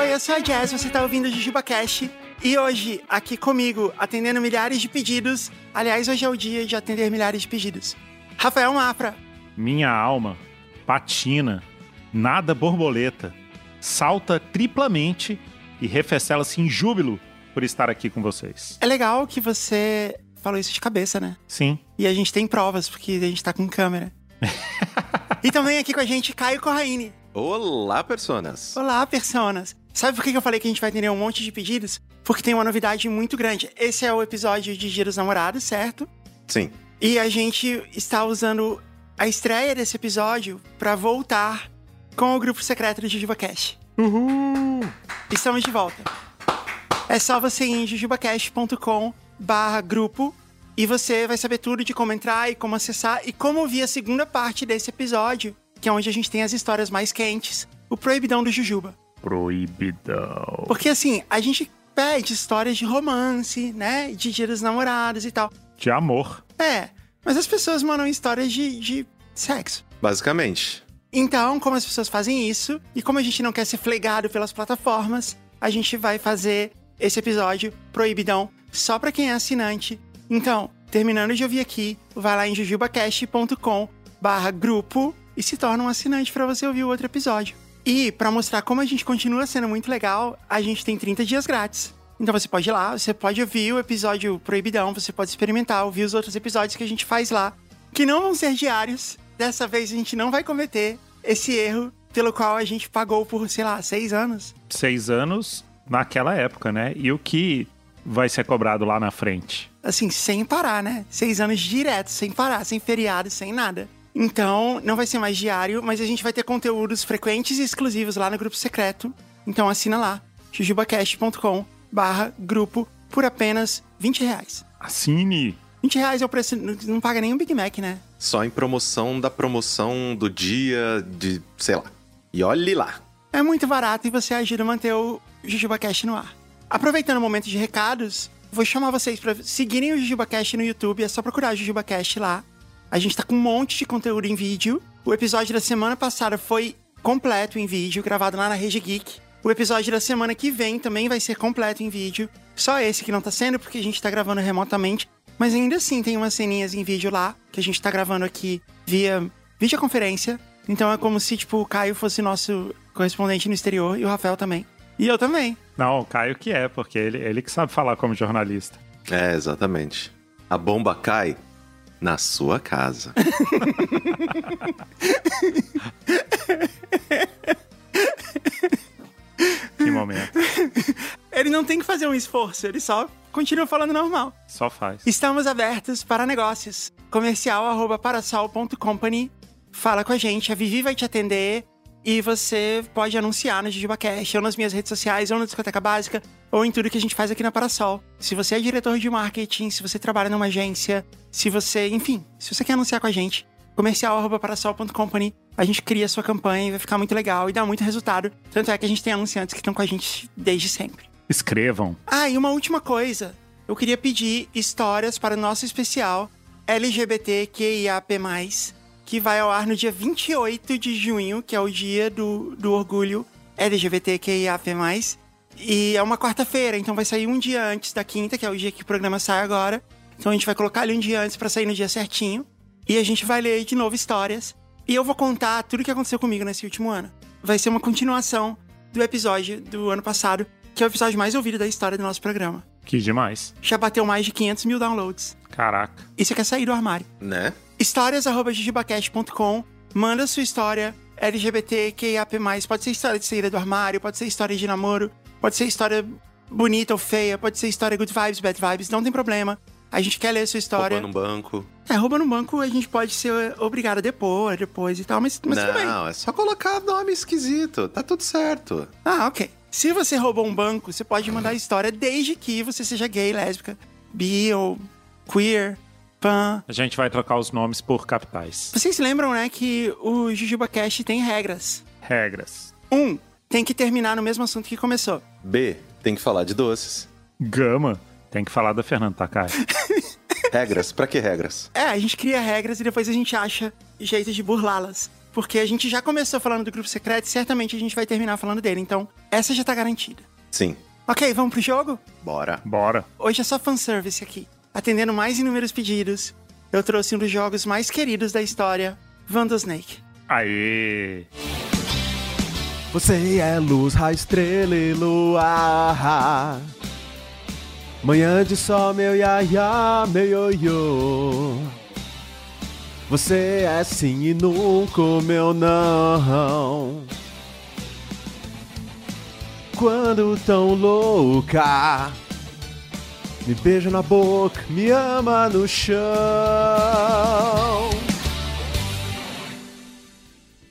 Oi, eu sou a Jazz, você tá ouvindo o Jujuba Cash. E hoje, aqui comigo, atendendo milhares de pedidos. Aliás, hoje é o dia de atender milhares de pedidos. Rafael Mafra. Minha alma patina, nada borboleta, salta triplamente e refestela-se em júbilo por estar aqui com vocês. É legal que você falou isso de cabeça, né? Sim. E a gente tem provas, porque a gente tá com câmera. e também aqui com a gente, Caio Corraine. Olá, personas! Olá, personas! Sabe por que eu falei que a gente vai atender um monte de pedidos? Porque tem uma novidade muito grande. Esse é o episódio de Dia dos Namorados, certo? Sim. E a gente está usando a estreia desse episódio para voltar com o grupo secreto do JujubaCast. Uhul! Estamos de volta. É só você ir em jujubacast.com barra grupo e você vai saber tudo de como entrar e como acessar e como ouvir a segunda parte desse episódio, que é onde a gente tem as histórias mais quentes, o Proibidão do Jujuba. Proibidão. Porque assim, a gente pede histórias de romance, né? De dia dos namorados e tal. De amor. É, mas as pessoas mandam histórias de, de sexo. Basicamente. Então, como as pessoas fazem isso, e como a gente não quer ser flegado pelas plataformas, a gente vai fazer esse episódio proibidão só pra quem é assinante. Então, terminando de ouvir aqui, vai lá em jujubacast.com barra grupo e se torna um assinante pra você ouvir o outro episódio. E pra mostrar como a gente continua sendo muito legal, a gente tem 30 dias grátis. Então você pode ir lá, você pode ouvir o episódio proibidão, você pode experimentar, ouvir os outros episódios que a gente faz lá, que não vão ser diários. Dessa vez a gente não vai cometer esse erro pelo qual a gente pagou por, sei lá, seis anos. Seis anos naquela época, né? E o que vai ser cobrado lá na frente? Assim, sem parar, né? Seis anos direto, sem parar, sem feriado, sem nada. Então, não vai ser mais diário, mas a gente vai ter conteúdos frequentes e exclusivos lá no grupo secreto. Então assina lá, jujubacast.com barra grupo por apenas 20 reais. Assine! 20 reais é o preço, não paga nem um Big Mac, né? Só em promoção da promoção do dia de, sei lá. E olhe lá. É muito barato e você ajuda a manter o JujubaCast no ar. Aproveitando o momento de recados, vou chamar vocês para seguirem o JujubaCast no YouTube, é só procurar JujubaCast lá. A gente tá com um monte de conteúdo em vídeo. O episódio da semana passada foi completo em vídeo, gravado lá na Rede Geek. O episódio da semana que vem também vai ser completo em vídeo. Só esse que não tá sendo, porque a gente tá gravando remotamente. Mas ainda assim tem umas ceninhas em vídeo lá, que a gente tá gravando aqui via videoconferência. Então é como se, tipo, o Caio fosse nosso correspondente no exterior e o Rafael também. E eu também. Não, o Caio que é, porque ele, ele que sabe falar como jornalista. É, exatamente. A bomba cai na sua casa. Que momento. Ele não tem que fazer um esforço, ele só continua falando normal. Só faz. Estamos abertos para negócios. Comercial arroba parasol.company. Fala com a gente, a Vivi vai te atender e você pode anunciar no JujubaCast, ou nas minhas redes sociais, ou na Discoteca Básica, ou em tudo que a gente faz aqui na Parasol. Se você é diretor de marketing, se você trabalha numa agência, se você, enfim, se você quer anunciar com a gente, comercial arroba parasol.company, a gente cria a sua campanha e vai ficar muito legal e dá muito resultado. Tanto é que a gente tem anunciantes que estão com a gente desde sempre. Escrevam. Ah, e uma última coisa. Eu queria pedir histórias para o nosso especial LGBTQIAP+, que vai ao ar no dia 28 de junho, que é o dia do, do orgulho LGBTQIAP+. E é uma quarta-feira, então vai sair um dia antes da quinta, que é o dia que o programa sai agora. Então a gente vai colocar ali um dia antes para sair no dia certinho. E a gente vai ler de novo histórias. E eu vou contar tudo o que aconteceu comigo nesse último ano. Vai ser uma continuação do episódio do ano passado, que é o episódio mais ouvido da história do nosso programa. Que demais. Já bateu mais de 500 mil downloads. Caraca. E você quer sair do armário? né? histórias.jujubacast.com Manda sua história LGBTQIAP+. Pode ser história de saída do armário, pode ser história de namoro, pode ser história bonita ou feia, pode ser história good vibes, bad vibes, não tem problema. A gente quer ler a sua história. Roubando um banco. É, rouba no banco a gente pode ser obrigado a depor depois e tal, mas, mas tudo bem. Não, é só colocar nome esquisito. Tá tudo certo. Ah, ok. Se você roubou um banco, você pode mandar a história desde que você seja gay, lésbica, bi ou queer, pan. A gente vai trocar os nomes por capitais. Vocês lembram, né, que o Jujuba Cast tem regras. Regras. Um, tem que terminar no mesmo assunto que começou. B, tem que falar de doces. Gama. Tem que falar da Fernanda Takai. Regras? Pra que regras? É, a gente cria regras e depois a gente acha jeitos de burlá-las. Porque a gente já começou falando do grupo secreto e certamente a gente vai terminar falando dele. Então, essa já tá garantida. Sim. Ok, vamos pro jogo? Bora. Bora. Hoje é só fanservice aqui. Atendendo mais inúmeros pedidos, eu trouxe um dos jogos mais queridos da história, Vandal Snake. Aê! Você é luz, raio, estrela e luar. Manhã de sol, meu iaia, meu ioiô. Você é sim e nunca o meu não. Quando tão louca, me beija na boca, me ama no chão.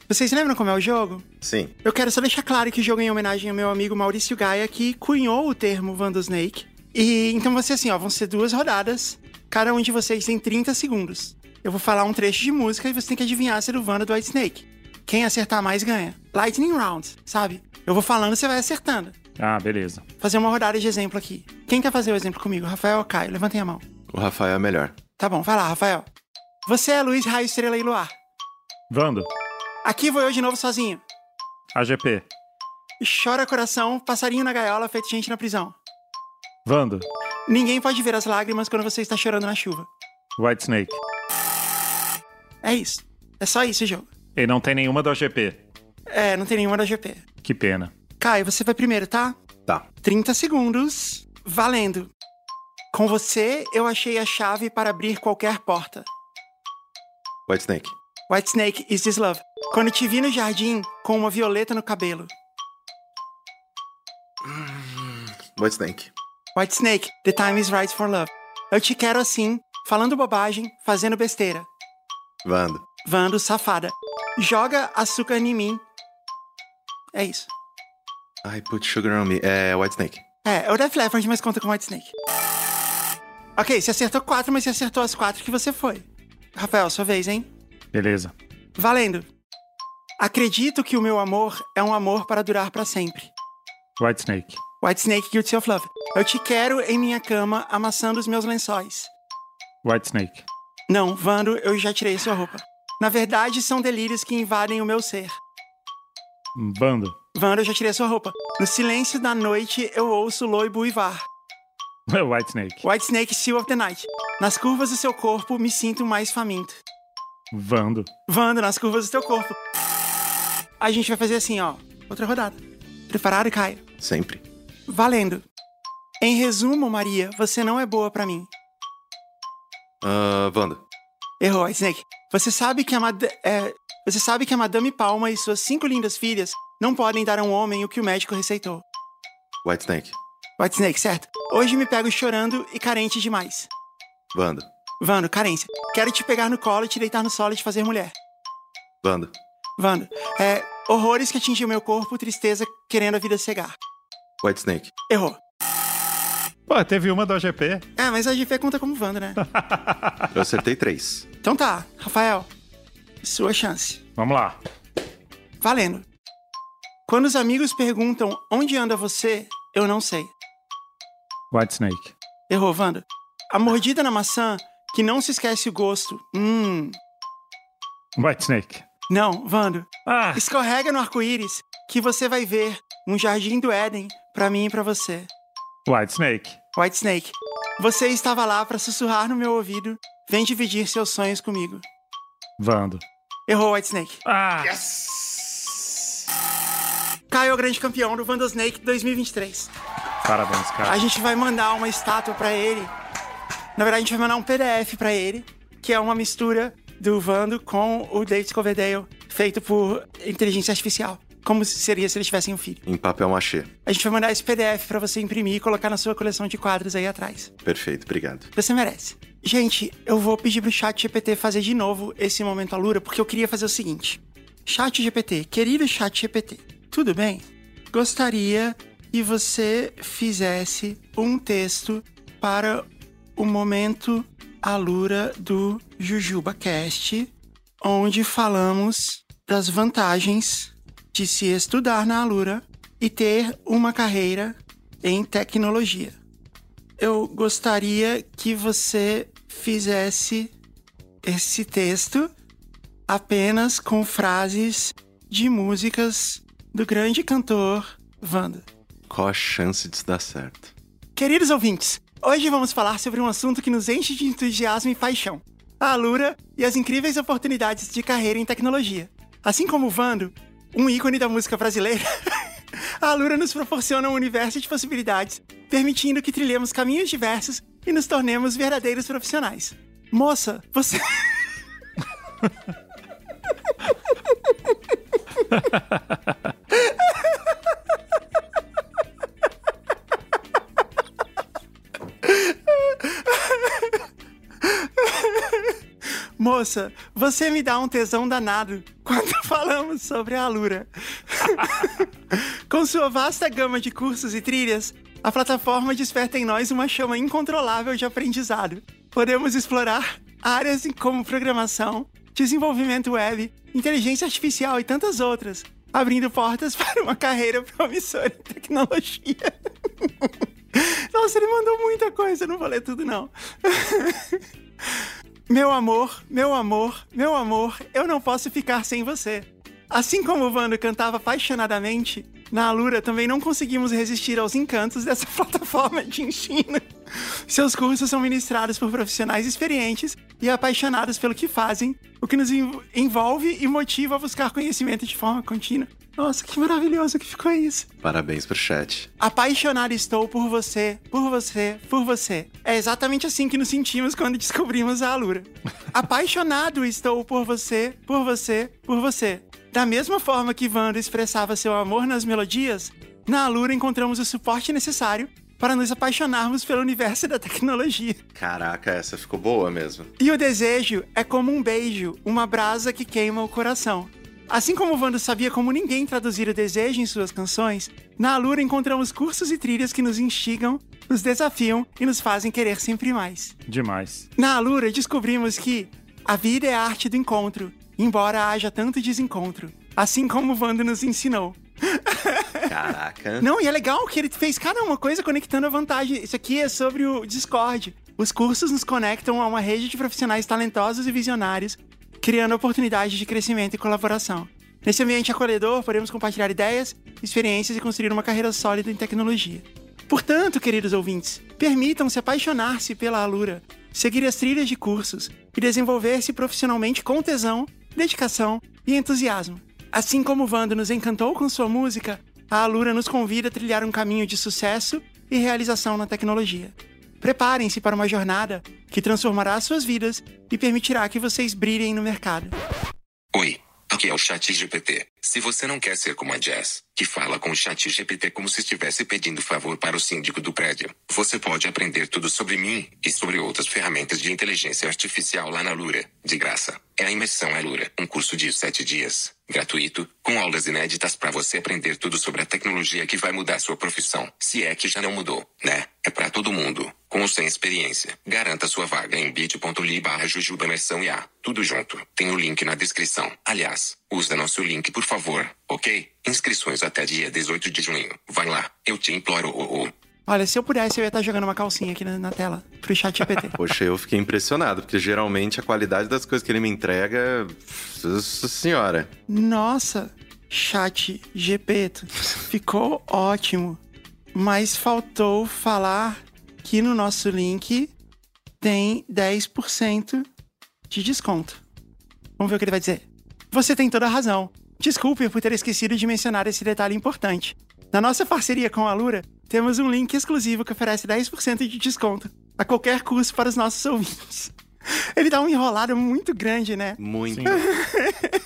Vocês lembram como é o jogo? Sim. Eu quero só deixar claro que o jogo é em homenagem ao meu amigo Maurício Gaia, que cunhou o termo Vandal Snake. E então vai ser assim, ó, vão ser duas rodadas. Cada um de vocês tem 30 segundos. Eu vou falar um trecho de música e você tem que adivinhar se é do Wanda do White Snake. Quem acertar mais ganha. Lightning Round, sabe? Eu vou falando, você vai acertando. Ah, beleza. Fazer uma rodada de exemplo aqui. Quem quer fazer o exemplo comigo? Rafael ou Caio? Levantem a mão. O Rafael é melhor. Tá bom, vai lá, Rafael. Você é Luiz Raio Estrela e Luar. Vando. Aqui vou eu de novo sozinho. AGP. Chora coração, passarinho na gaiola, feito gente na prisão. Vando. Ninguém pode ver as lágrimas quando você está chorando na chuva. White Snake. É isso. É só isso o jogo. E não tem nenhuma do AGP. É, não tem nenhuma da GP. Que pena. Caio, você vai primeiro, tá? Tá. 30 segundos. Valendo. Com você, eu achei a chave para abrir qualquer porta. White Snake. White Snake, is this love? Quando te vi no jardim com uma violeta no cabelo. White Snake. White Snake, the time is right for love. Eu te quero assim, falando bobagem, fazendo besteira. Vando. Vando, safada. Joga açúcar em mim. É isso. I put sugar on me. É White Snake. É, é o Def Leppard, mas conta com White Snake. Ok, você acertou quatro, mas você acertou as quatro que você foi. Rafael, sua vez, hein? Beleza. Valendo. Acredito que o meu amor é um amor para durar para sempre. White Snake. White Snake, Guilty of Love. Eu te quero em minha cama, amassando os meus lençóis. White Snake. Não, Vando, eu já tirei sua roupa. Na verdade, são delírios que invadem o meu ser. Vando. Vando, eu já tirei sua roupa. No silêncio da noite, eu ouço loibo uivar. White Snake. White Snake, Seal of the Night. Nas curvas do seu corpo, me sinto mais faminto. Vando. Vando, nas curvas do teu corpo. A gente vai fazer assim, ó. Outra rodada. Preparado, Caio? Sempre. Valendo. Em resumo, Maria, você não é boa pra mim. Ah, Vando. Errou, White Snake. Você sabe que a Mad é, você sabe que a Madame Palma e suas cinco lindas filhas não podem dar a um homem o que o médico receitou. White Snake. White Snake, certo? Hoje me pego chorando e carente demais. Vando. Vando, carência. Quero te pegar no colo e te deitar no solo e te fazer mulher. Vando. Vando, é. Horrores que atingiu meu corpo, tristeza querendo a vida cegar. White Snake. Errou. Pô, teve uma do AGP. É, mas a GP conta como Vando, né? Eu acertei três. então tá, Rafael. Sua chance. Vamos lá. Valendo. Quando os amigos perguntam onde anda você, eu não sei. White Snake. Errou, Wanda. A mordida na maçã que não se esquece o gosto. Hum. White Snake. Não, Vando. Ah, Escorrega no arco-íris que você vai ver um jardim do Éden pra mim e pra você. White Snake. White Snake. Você estava lá pra sussurrar no meu ouvido. Vem dividir seus sonhos comigo. Vando. Errou, White Snake. Ah, Caio é o grande campeão do Vanda Snake 2023. parabéns, A cara. gente vai mandar uma estátua pra ele. Na verdade, a gente vai mandar um PDF pra ele, que é uma mistura do Vando com o David Coverdale, feito por inteligência artificial. Como seria se eles tivessem um filho. Em papel machê. A gente vai mandar esse PDF pra você imprimir e colocar na sua coleção de quadros aí atrás. Perfeito, obrigado. Você merece. Gente, eu vou pedir pro chat GPT fazer de novo esse momento Alura, porque eu queria fazer o seguinte. Chat GPT, querido chat GPT, tudo bem? Gostaria que você fizesse um texto para o momento Alura do Jujuba Cast, onde falamos das vantagens de se estudar na Alura e ter uma carreira em tecnologia. eu gostaria que você fizesse esse texto apenas com frases de músicas do grande cantor Wanda. Qual a chance disso dar certo? Queridos ouvintes, hoje vamos falar sobre um assunto que nos enche de entusiasmo e paixão: a Alura e as incríveis oportunidades de carreira em tecnologia. Assim como o Vando, um ícone da música brasileira, a Alura nos proporciona um universo de possibilidades, permitindo que trilhemos caminhos diversos e nos tornemos verdadeiros profissionais. Moça, você. Moça, você me dá um tesão danado quando falamos sobre a Alura. Com sua vasta gama de cursos e trilhas, a plataforma desperta em nós uma chama incontrolável de aprendizado. Podemos explorar áreas como programação, desenvolvimento web, inteligência artificial e tantas outras, abrindo portas para uma carreira promissora em tecnologia. Nossa, ele mandou muita coisa, não vou ler tudo não. Meu amor, meu amor, meu amor, eu não posso ficar sem você. Assim como o Vando cantava apaixonadamente, na Alura também não conseguimos resistir aos encantos dessa plataforma de ensino. Seus cursos são ministrados por profissionais experientes e apaixonados pelo que fazem, o que nos envolve e motiva a buscar conhecimento de forma contínua. Nossa, que maravilhoso que ficou isso. Parabéns pro chat. Apaixonado estou por você, por você, por você. É exatamente assim que nos sentimos quando descobrimos a Alura. Apaixonado estou por você, por você, por você. Da mesma forma que Wanda expressava seu amor nas melodias, na Alura encontramos o suporte necessário para nos apaixonarmos pelo universo da tecnologia. Caraca, essa ficou boa mesmo. E o desejo é como um beijo, uma brasa que queima o coração. Assim como o Vando sabia como ninguém traduzir o desejo em suas canções, na Alura encontramos cursos e trilhas que nos instigam, nos desafiam e nos fazem querer sempre mais. Demais. Na Alura descobrimos que a vida é a arte do encontro, embora haja tanto desencontro, assim como o Vando nos ensinou. Caraca. Não, e é legal que ele fez cada uma coisa conectando a vantagem. Isso aqui é sobre o Discord. Os cursos nos conectam a uma rede de profissionais talentosos e visionários criando oportunidades de crescimento e colaboração. Nesse ambiente acolhedor, podemos compartilhar ideias, experiências e construir uma carreira sólida em tecnologia. Portanto, queridos ouvintes, permitam-se apaixonar-se pela Alura, seguir as trilhas de cursos e desenvolver-se profissionalmente com tesão, dedicação e entusiasmo. Assim como o Vando nos encantou com sua música, a Alura nos convida a trilhar um caminho de sucesso e realização na tecnologia. Preparem-se para uma jornada que transformará suas vidas e permitirá que vocês brilhem no mercado. Oi, aqui é o Chat GPT. Se você não quer ser como a Jess, que fala com o Chat GPT como se estivesse pedindo favor para o síndico do prédio, você pode aprender tudo sobre mim e sobre outras ferramentas de inteligência artificial lá na Lura, de graça. É a Imersão Alura, um curso de 7 dias, gratuito, com aulas inéditas para você aprender tudo sobre a tecnologia que vai mudar sua profissão. Se é que já não mudou, né? É para todo mundo, com ou sem experiência. Garanta sua vaga em bit.ly barra Jujuba Imersão. Tudo junto. Tem o link na descrição. Aliás, usa nosso link por favor, ok? Inscrições até dia 18 de junho. Vai lá, eu te imploro. Oh, oh. Olha, se eu pudesse, eu ia estar jogando uma calcinha aqui na, na tela pro chat GPT. Poxa, eu fiquei impressionado, porque geralmente a qualidade das coisas que ele me entrega. Nossa senhora. Nossa, chat GPT. Ficou ótimo. Mas faltou falar que no nosso link tem 10% de desconto. Vamos ver o que ele vai dizer. Você tem toda a razão. Desculpe por ter esquecido de mencionar esse detalhe importante. Na nossa parceria com a Lura, temos um link exclusivo que oferece 10% de desconto a qualquer curso para os nossos ouvintes. Ele dá uma enrolada muito grande, né? Muito.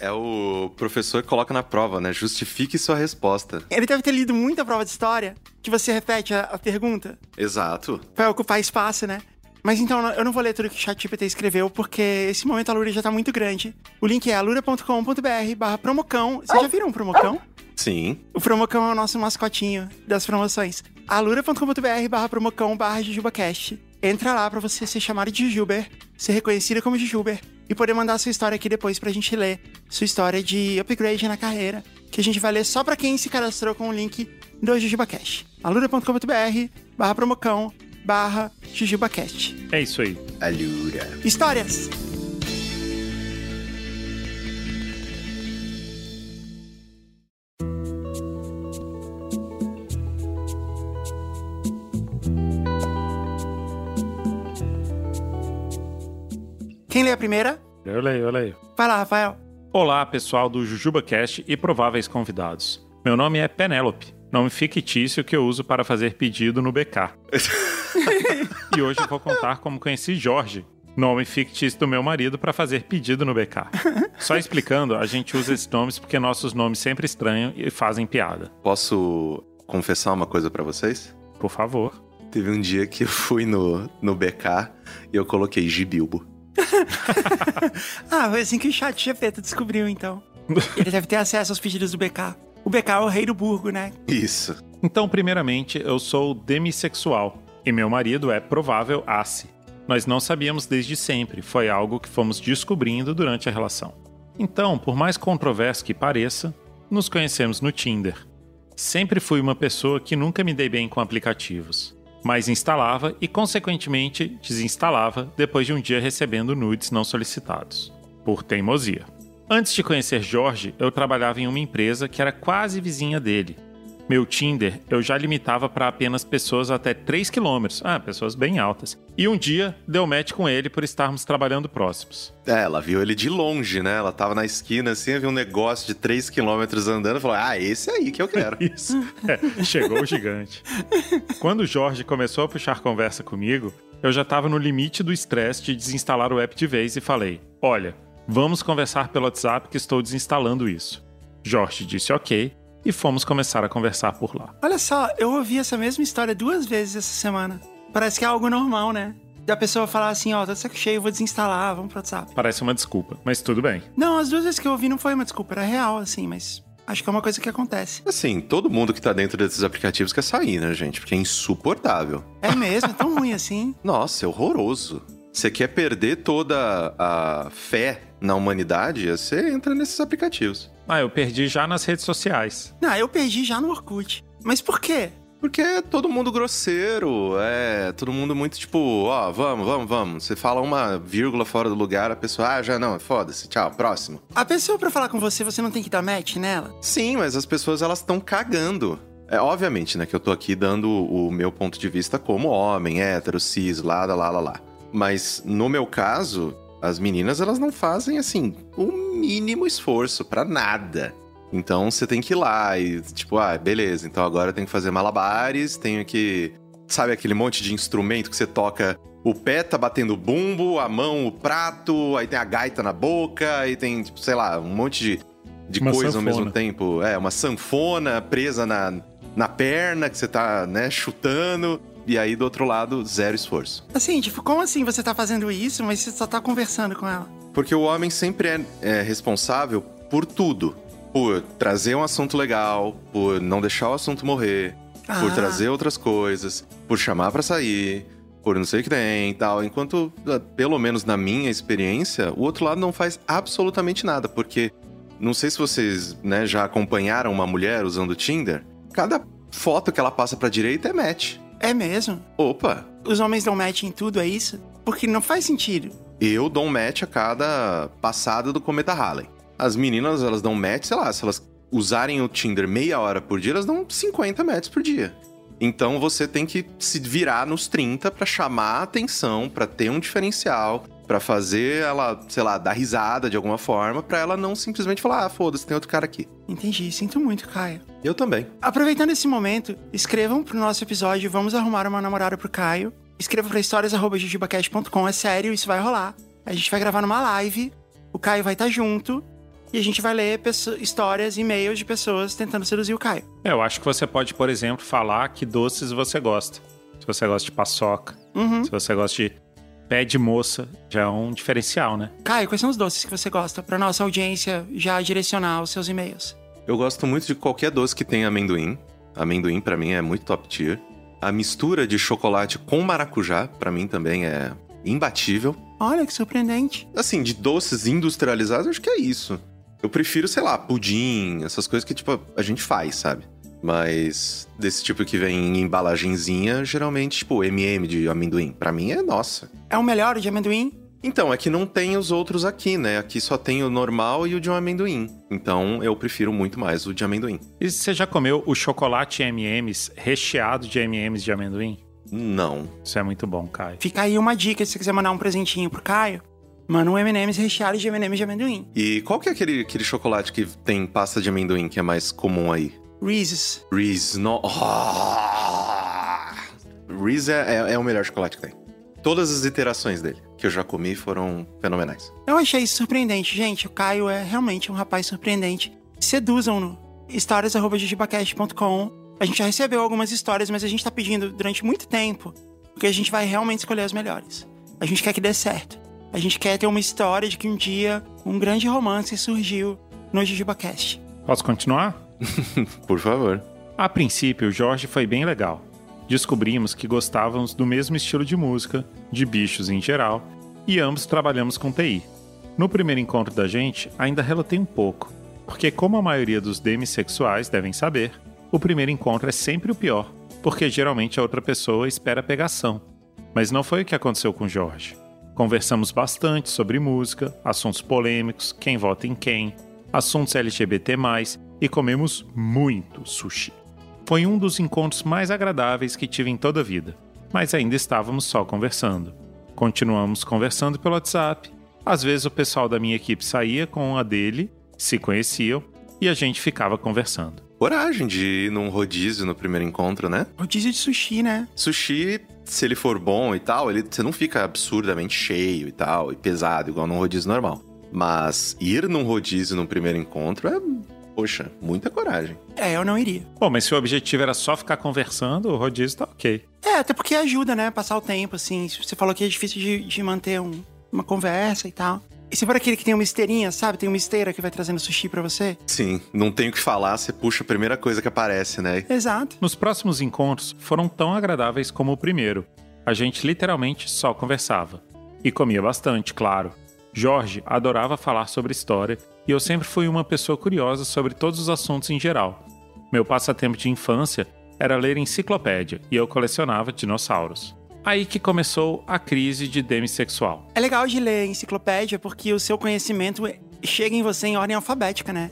É o professor que coloca na prova, né? Justifique sua resposta. Ele deve ter lido muita prova de história, que você repete a, a pergunta Exato. para ocupar espaço, né? Mas então, eu não vou ler tudo que o ChatGPT escreveu, porque esse momento a Lura já tá muito grande. O link é alura.com.br barra promocão. Vocês já viram um promocão? Sim. O Promocão é o nosso mascotinho das promoções. alura.com.br barra promocão barra jujubacast. Entra lá pra você ser chamado de Jujuber, ser reconhecida como Jujuber e poder mandar sua história aqui depois pra gente ler. Sua história de upgrade na carreira, que a gente vai ler só pra quem se cadastrou com o link do JujubaCast. alura.com.br barra promocão barra JujubaCast. É isso aí. Alura. Histórias! Quem lê a primeira? Eu leio, eu leio. Vai lá, Rafael. Olá, pessoal do JujubaCast e prováveis convidados. Meu nome é Penélope, nome fictício que eu uso para fazer pedido no BK. e hoje eu vou contar como conheci Jorge, nome fictício do meu marido, para fazer pedido no BK. Só explicando, a gente usa esses nomes porque nossos nomes sempre estranham e fazem piada. Posso confessar uma coisa pra vocês? Por favor. Teve um dia que eu fui no, no BK e eu coloquei Gibilbo. Ah, foi assim que o chat GPT descobriu, então. Ele deve ter acesso aos pedidos do BK. O BK é o rei do burgo, né? Isso. Então, primeiramente, eu sou demissexual e meu marido é provável ace. Nós não sabíamos desde sempre, foi algo que fomos descobrindo durante a relação. Então, por mais controverso que pareça, nos conhecemos no Tinder. Sempre fui uma pessoa que nunca me dei bem com aplicativos, mas instalava e, consequentemente, desinstalava depois de um dia recebendo nudes não solicitados, por teimosia. Antes de conhecer Jorge, eu trabalhava em uma empresa que era quase vizinha dele. Meu Tinder eu já limitava para apenas pessoas até 3 km, ah, pessoas bem altas. E um dia deu match com ele por estarmos trabalhando próximos. É, ela viu ele de longe, né? Ela tava na esquina assim, viu um negócio de 3 quilômetros andando e falou: Ah, esse aí que eu quero. Isso. É, chegou o gigante. Quando o Jorge começou a puxar conversa comigo, eu já estava no limite do estresse de desinstalar o app de vez e falei: Olha, vamos conversar pelo WhatsApp que estou desinstalando isso. Jorge disse ok e fomos começar a conversar por lá. Olha só, eu ouvi essa mesma história duas vezes essa semana. Parece que é algo normal, né? Da pessoa falar assim, ó, tá de saco cheio, vou desinstalar, vamos pro WhatsApp. Parece uma desculpa, mas tudo bem. Não, as duas vezes que eu ouvi não foi uma desculpa, era real, assim, mas acho que é uma coisa que acontece. Assim, todo mundo que tá dentro desses aplicativos quer sair, né, gente? Porque é insuportável. É mesmo, é tão ruim assim. Nossa, é horroroso. Você quer perder toda a fé na humanidade, você entra nesses aplicativos. Ah, eu perdi já nas redes sociais. Não, eu perdi já no Orkut. Mas por quê? Porque é todo mundo grosseiro, é todo mundo muito tipo, ó, vamos, vamos, vamos. Você fala uma vírgula fora do lugar, a pessoa, ah, já não, foda-se, tchau, próximo. A pessoa pra falar com você, você não tem que dar match nela? Sim, mas as pessoas elas estão cagando. É obviamente, né, que eu tô aqui dando o meu ponto de vista como homem, hétero, cis, lá, lá, lá, lá, lá. Mas no meu caso, as meninas elas não fazem assim o mínimo esforço pra nada. Então você tem que ir lá e tipo, ah, beleza, então agora eu tenho que fazer malabares, tenho que sabe aquele monte de instrumento que você toca o pé tá batendo bumbo, a mão o prato, aí tem a gaita na boca, aí tem, tipo, sei lá, um monte de, de Uma coisa ao sanfona. mesmo tempo. É, uma sanfona presa na, na perna que você tá, né, chutando. E aí, do outro lado, zero esforço. Assim, tipo, como assim você tá fazendo isso, mas você só tá conversando com ela? Porque o homem sempre é, é responsável por tudo. Por trazer um assunto legal, por não deixar o assunto morrer, por Ah. trazer outras coisas, por chamar pra sair, por não sei o que tem e tal. Enquanto, ah, pelo menos na minha experiência, o outro lado não faz absolutamente nada. Porque, não sei se vocês né, já acompanharam uma mulher usando o Tinder, cada foto que ela passa pra direita é match. É mesmo? Opa, Os homens dão match em tudo, é isso? Porque não faz sentido. eu dou um match a cada passada do cometa Halley. As meninas, elas dão match, sei lá, se elas usarem o Tinder meia hora por dia, elas dão 50 matches por dia. Então você tem que se virar nos 30 pra chamar a atenção, pra ter um diferencial, pra fazer ela, sei lá, dar risada de alguma forma, pra ela não simplesmente falar, ah, foda-se, tem outro cara aqui. Entendi, sinto muito, Caio. Eu também. Aproveitando esse momento, escrevam pro nosso episódio Vamos Arrumar uma Namorada pro Caio. Escreva pra histórias.jujubacast.com, é sério, isso vai rolar. A gente vai gravar numa live, o Caio vai estar junto, e a gente vai ler histórias, e-mails de pessoas tentando seduzir o Caio. É, eu acho que você pode, por exemplo, falar que doces você gosta. Se você gosta de paçoca, Uhum. se você gosta de pé de moça, já é um diferencial, né? Caio, quais são os doces que você gosta? Pra nossa audiência já direcionar os seus e-mails. Eu gosto muito de qualquer doce que tenha amendoim. Amendoim pra mim é muito top tier. A mistura de chocolate com maracujá pra mim também é imbatível. Olha que surpreendente. Assim, de doces industrializados, eu acho que é isso. Eu prefiro, sei lá, pudim, essas coisas que tipo a gente faz, sabe? Mas desse tipo que vem em embalagenzinha, geralmente, tipo, MM de amendoim. Pra mim é nossa. É o melhor de amendoim? Então, é que não tem os outros aqui, né? Aqui só tem o normal e o de um amendoim. Então, eu prefiro muito mais o de amendoim. E você já comeu o chocolate M&M's recheado de M&M's de amendoim? Não. Isso é muito bom, Caio. Fica aí uma dica se você quiser mandar um presentinho pro Caio. Manda um M&M's recheado de M&M's de amendoim. E qual que é aquele, aquele chocolate que tem pasta de amendoim que é mais comum aí? Reese's. Reese, no... Oh! Reese é, é, é o melhor chocolate que tem. Todas as iterações dele que eu já comi foram fenomenais. Eu achei isso surpreendente, gente. O Caio é realmente um rapaz surpreendente. Seduzam no histórias.jujibacast.com. A gente já recebeu algumas histórias, mas a gente tá pedindo durante muito tempo, porque a gente vai realmente escolher as melhores. A gente quer que dê certo. A gente quer ter uma história de que um dia um grande romance surgiu no JujubaCast. Posso continuar? Por favor. A princípio, Jorge foi bem legal. Descobrimos que gostávamos do mesmo estilo de música, de bichos em geral, e ambos trabalhamos com TI. No primeiro encontro da gente, ainda relatei um pouco, porque, como a maioria dos demissexuais devem saber, o primeiro encontro é sempre o pior, porque geralmente a outra pessoa espera pegação. Mas não foi o que aconteceu com Jorge. Conversamos bastante sobre música, assuntos polêmicos, quem vota em quem, assuntos LGBT, e comemos muito sushi. Foi um dos encontros mais agradáveis que tive em toda a vida, mas ainda estávamos só conversando. Continuamos conversando pelo WhatsApp. Às vezes o pessoal da minha equipe saía com a dele, se conheciam, e a gente ficava conversando. Coragem de ir num rodízio no primeiro encontro, né? Rodízio de sushi, né? Sushi, se ele for bom e tal, ele, você não fica absurdamente cheio e tal, e pesado, igual num rodízio normal. Mas ir num rodízio no primeiro encontro é, poxa, muita coragem. É, eu não iria. Bom, mas se o objetivo era só ficar conversando, o rodízio tá ok. É, até porque ajuda, né? Passar o tempo, assim. Você falou que é difícil de, de manter um- uma conversa e tal. E se for aquele que tem uma esteirinha, sabe? Tem uma esteira que vai trazendo sushi pra você? Sim, não tem o que falar, você puxa a primeira coisa que aparece, né? Exato. Nos próximos encontros foram tão agradáveis como o primeiro. A gente literalmente só conversava. E comia bastante, claro. Jorge adorava falar sobre história e eu sempre fui uma pessoa curiosa sobre todos os assuntos em geral. Meu passatempo de infância era ler enciclopédia e eu colecionava dinossauros. Aí que começou a crise de demissexual. É legal de ler enciclopédia porque o seu conhecimento chega em você em ordem alfabética, né?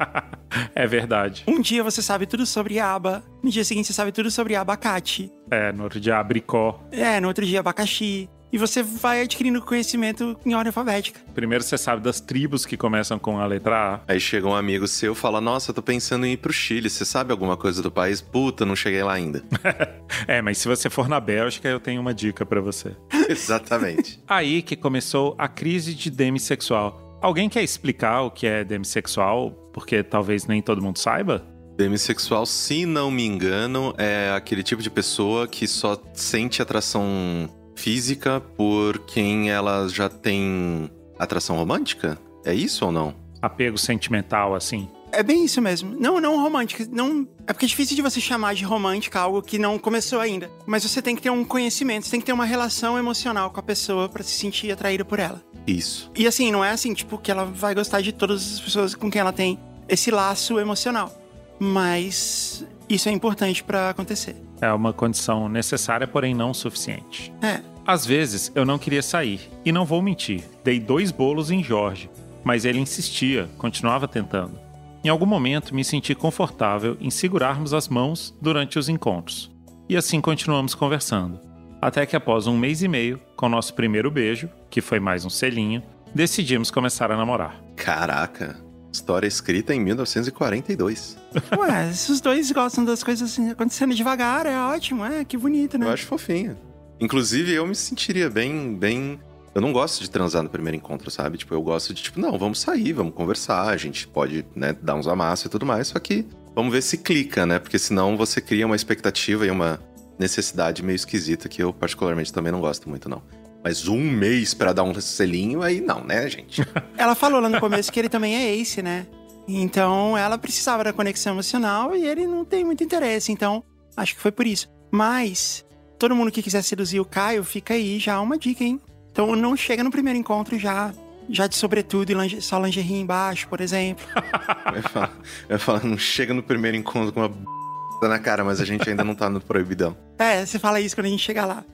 é verdade. Um dia você sabe tudo sobre aba, no dia seguinte você sabe tudo sobre abacate, É, no outro dia abricó. é, no outro dia abacaxi. E você vai adquirindo conhecimento em ordem alfabética. Primeiro você sabe das tribos que começam com a letra A. Aí chega um amigo seu e fala: Nossa, eu tô pensando em ir pro Chile, você sabe alguma coisa do país? Puta, não cheguei lá ainda. É, mas se você for na Bélgica, eu tenho uma dica pra você. Exatamente. Aí que começou a crise de demissexual. Alguém quer explicar o que é demissexual? Porque talvez nem todo mundo saiba? Demissexual, se não me engano, é aquele tipo de pessoa que só sente atração física por quem ela já tem atração romântica? É isso ou não? Apego sentimental, assim. É bem isso mesmo. Não, não romântica. Não... É porque é difícil de você chamar de romântica algo que não começou ainda. Mas você tem que ter um conhecimento, você tem que ter uma relação emocional com a pessoa pra se sentir atraído por ela. Isso. E assim, não é assim, tipo, que ela vai gostar de todas as pessoas com quem ela tem esse laço emocional. Mas isso é importante pra acontecer. É uma condição necessária, porém não suficiente. É. Às vezes eu não queria sair, e não vou mentir, dei dois bolos em Jorge, mas ele insistia, continuava tentando. Em algum momento me senti confortável em segurarmos as mãos durante os encontros. E assim continuamos conversando. Até que após um mês e meio, com nosso primeiro beijo, que foi mais um selinho, decidimos começar a namorar. Caraca. História escrita em 1942. Ué, se os dois gostam das coisas assim, acontecendo devagar, é ótimo, é, que bonito, né? Eu acho fofinho. Inclusive, eu me sentiria bem, bem. Eu não gosto de transar no primeiro encontro, sabe? Tipo, eu gosto de, tipo, não, vamos sair, vamos conversar, a gente pode, né, dar uns amassos e tudo mais, só que vamos ver se clica, né? Porque senão você cria uma expectativa e uma necessidade meio esquisita que eu, particularmente, também não gosto muito, não. Mas um mês pra dar um selinho, aí não, né, gente? Ela falou lá no começo que ele também é ace, né? Então ela precisava da conexão emocional e ele não tem muito interesse. Então acho que foi por isso. Mas todo mundo que quiser seduzir o Caio, fica aí já uma dica, hein? Então não chega no primeiro encontro já. Já de sobretudo e linge- só lingerie embaixo, por exemplo. Eu ia falar- eu não chega no primeiro encontro com uma b... Tá na cara, mas a gente ainda não tá no proibidão. É, você fala isso quando a gente chegar lá.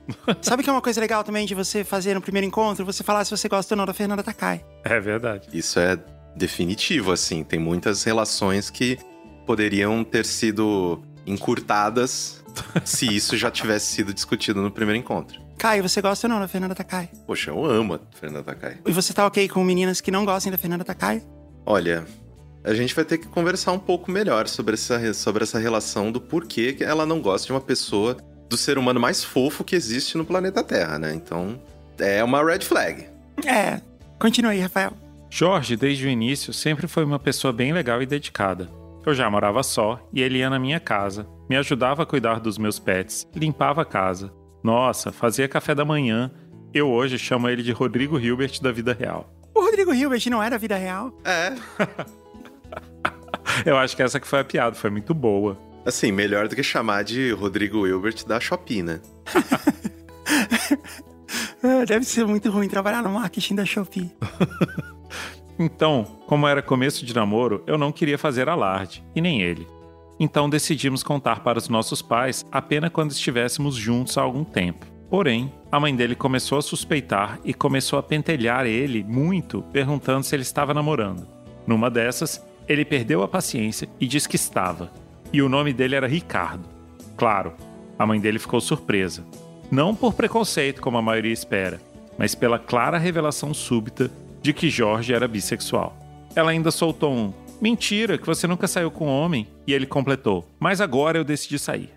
Sabe que é uma coisa legal também de você fazer no primeiro encontro? Você falar se você gosta ou não da Fernanda Takai. É verdade. Isso é definitivo, assim. Tem muitas relações que poderiam ter sido encurtadas se isso já tivesse sido discutido no primeiro encontro. Caio, você gosta ou não da Fernanda Takai? Poxa, eu amo a Fernanda Takai. E você tá ok com meninas que não gostem da Fernanda Takai? Olha, a gente vai ter que conversar um pouco melhor sobre essa, sobre essa relação do porquê que ela não gosta de uma pessoa do ser humano mais fofo que existe no planeta Terra, né? Então, é uma red flag. É. Continue aí, Rafael. Jorge, desde o início, sempre foi uma pessoa bem legal e dedicada. Eu já morava só e ele ia na minha casa, me ajudava a cuidar dos meus pets, limpava a casa. Nossa, fazia café da manhã. Eu hoje chamo ele de Rodrigo Hilbert da vida real. O Rodrigo Hilbert não era vida real? É. Eu acho que essa que foi a piada, foi muito boa. Assim, melhor do que chamar de Rodrigo Hilbert da Shopee, né? Ah, Deve ser muito ruim trabalhar no marketing da Shopee. Então, como era começo de namoro, eu não queria fazer alarde, e nem ele. Então decidimos contar para os nossos pais apenas quando estivéssemos juntos há algum tempo. Porém, a mãe dele começou a suspeitar e começou a pentelhar ele muito, perguntando se ele estava namorando. Numa dessas, ele perdeu a paciência e disse que estava. E o nome dele era Ricardo. Claro, a mãe dele ficou surpresa. Não por preconceito, como a maioria espera, mas pela clara revelação súbita de que Jorge era bissexual. Ela ainda soltou um: Mentira, que você nunca saiu com homem. E ele completou: Mas agora eu decidi sair.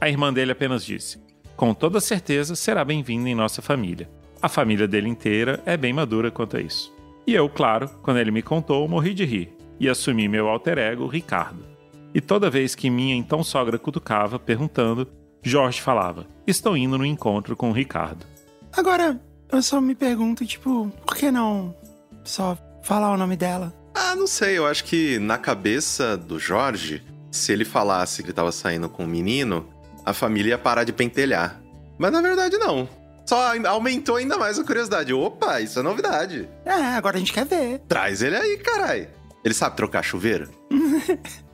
A irmã dele apenas disse: Com toda certeza será bem-vindo em nossa família. A família dele inteira é bem madura quanto a isso. E eu, claro, quando ele me contou, morri de rir e assumi meu alter ego, Ricardo. E toda vez que minha então sogra cutucava, perguntando, Jorge falava: Estou indo no encontro com o Ricardo. Agora, eu só me pergunto, tipo, por que não só falar o nome dela? Ah, não sei, eu acho que na cabeça do Jorge, se ele falasse que ele tava saindo com um menino, a família ia parar de pentelhar. Mas na verdade não. Só aumentou ainda mais a curiosidade. Opa, isso é novidade. É, agora a gente quer ver. Traz ele aí, carai. Ele sabe trocar chuveiro?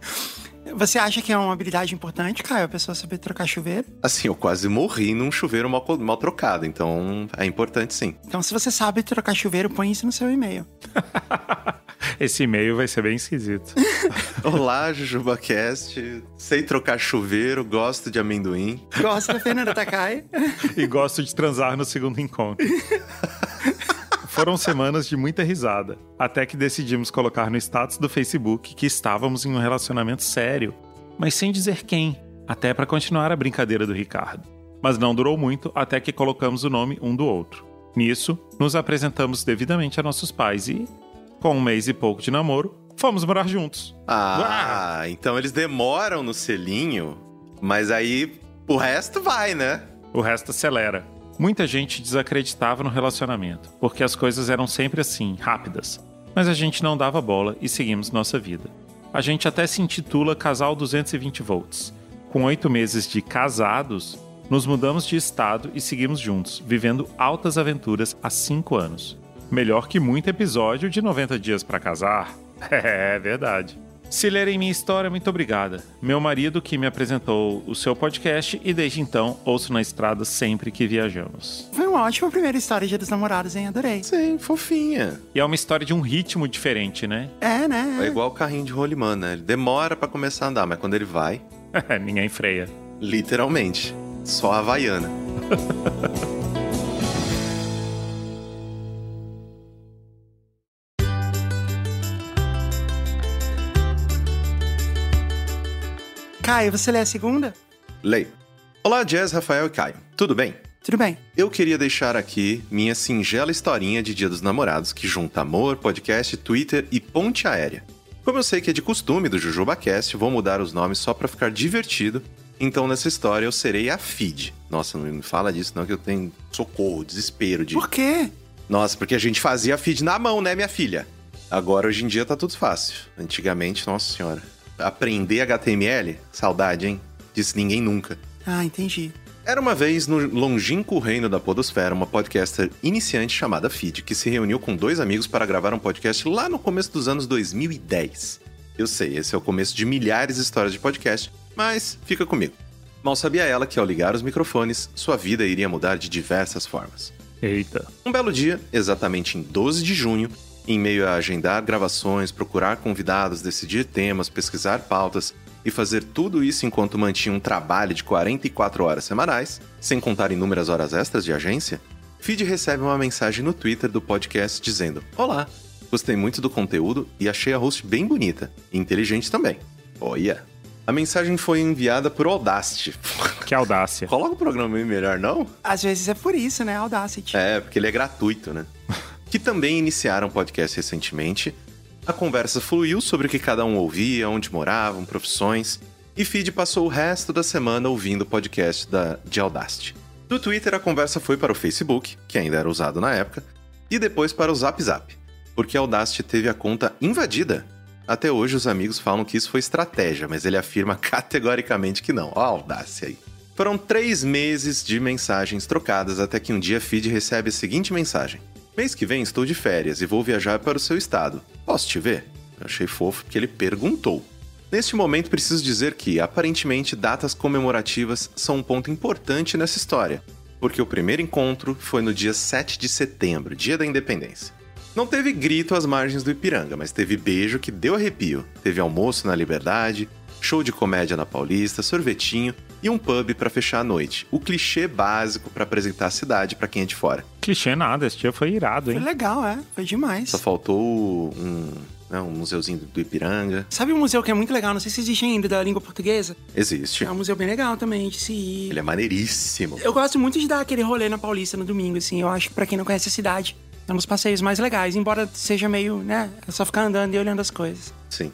Você acha que é uma habilidade importante, Caio, a pessoa saber trocar chuveiro? Assim, eu quase morri num chuveiro mal, mal trocado, então é importante sim. Então, se você sabe trocar chuveiro, põe isso no seu e-mail. Esse e-mail vai ser bem esquisito. Olá, JujubaCast. Sei trocar chuveiro, gosto de amendoim. Gosta da Fernanda Takai? e gosto de transar no segundo encontro. Foram semanas de muita risada, até que decidimos colocar no status do Facebook que estávamos em um relacionamento sério, mas sem dizer quem, até para continuar a brincadeira do Ricardo. Mas não durou muito até que colocamos o nome um do outro. Nisso, nos apresentamos devidamente a nossos pais e, com um mês e pouco de namoro, fomos morar juntos. Ah, então eles demoram no selinho, mas aí o resto vai, né? O resto acelera. Muita gente desacreditava no relacionamento, porque as coisas eram sempre assim, rápidas. Mas a gente não dava bola e seguimos nossa vida. A gente até se intitula Casal 220 Volts. Com oito meses de casados, nos mudamos de estado e seguimos juntos, vivendo altas aventuras há cinco anos. Melhor que muito episódio de 90 dias para casar. É verdade. Se lerem minha história, muito obrigada. Meu marido que me apresentou o seu podcast e desde então ouço na estrada sempre que viajamos. Foi uma ótima primeira história Dia dos Namorados, hein? Adorei. Sim, fofinha. E é uma história de um ritmo diferente, né? É, né? É igual o carrinho de rolimã, né? Ele demora pra começar a andar, mas quando ele vai, Ninguém freia. literalmente, só a Havaiana. Caio, você lê a segunda? Lei. Olá, Jazz, Rafael e Caio. Tudo bem? Tudo bem. Eu queria deixar aqui minha singela historinha de Dia dos Namorados que junta amor, podcast, Twitter e ponte aérea. Como eu sei que é de costume do JujubaCast, vou mudar os nomes só pra ficar divertido. Então nessa história eu serei a Feed. Nossa, não me fala disso não que eu tenho socorro, desespero de... Por quê? Nossa, porque a gente fazia feed na mão, né, minha filha? Agora, hoje em dia, tá tudo fácil. Antigamente, nossa senhora. Aprender HTML? Saudade, hein? Disse ninguém nunca. Ah, entendi. Era uma vez no longínquo reino da podosfera uma podcaster iniciante chamada Feed, que se reuniu com dois amigos para gravar um podcast lá no começo dos anos 2010. Eu sei, esse é o começo de milhares de histórias de podcast, Mas fica comigo. Mal sabia ela que ao ligar os microfones, sua vida iria mudar de diversas formas. Eita. Um belo dia, exatamente em 12 de junho, em meio a agendar gravações, procurar convidados, decidir temas, pesquisar pautas e fazer tudo isso enquanto mantinha um trabalho de 44 horas semanais, sem contar inúmeras horas extras de agência, Feed recebe uma mensagem no Twitter do podcast dizendo: Olá, gostei muito do conteúdo e achei a host bem bonita e inteligente também. Olha! A mensagem foi enviada por Audacity. Que audácia. Coloca o programa bem melhor, não? Às vezes é por isso, né? Audacity. É, porque ele é gratuito, né? que também iniciaram podcast recentemente. A conversa fluiu sobre o que cada um ouvia, onde moravam, profissões. E Feed passou o resto da semana ouvindo o podcast da, de Audacity. Do Twitter, a conversa foi para o Facebook, que ainda era usado na época, e depois para o Zap Zap, porque Audacity teve a conta invadida. Até hoje, os amigos falam que isso foi estratégia, mas ele afirma categoricamente que não. Ó, audácia aí. Foram três meses de mensagens trocadas até que um dia Feed recebe a seguinte mensagem: Mês que vem estou de férias e vou viajar para o seu estado. Posso te ver? Eu achei fofo porque ele perguntou. Neste momento, preciso dizer que, aparentemente, datas comemorativas são um ponto importante nessa história, porque o primeiro encontro foi no dia 7 de setembro, dia da independência. Não teve grito às margens do Ipiranga, mas teve beijo que deu arrepio. Teve almoço na Liberdade, show de comédia na Paulista, sorvetinho e um pub para fechar a noite. O clichê básico para apresentar a cidade para quem é de fora. Clichê nada, esse dia foi irado, Foi hein? legal, é. Foi demais. Só faltou um, né, um museuzinho do Ipiranga. Sabe um museu que é muito legal? Não sei se existe ainda, da língua portuguesa. Existe. É um museu bem legal também, de se ir. Ele é maneiríssimo. Eu gosto muito de dar aquele rolê na Paulista no domingo, assim. Eu acho que pra quem não conhece a cidade, é um dos passeios mais legais. Embora seja meio, né? É só ficar andando e olhando as coisas. Sim.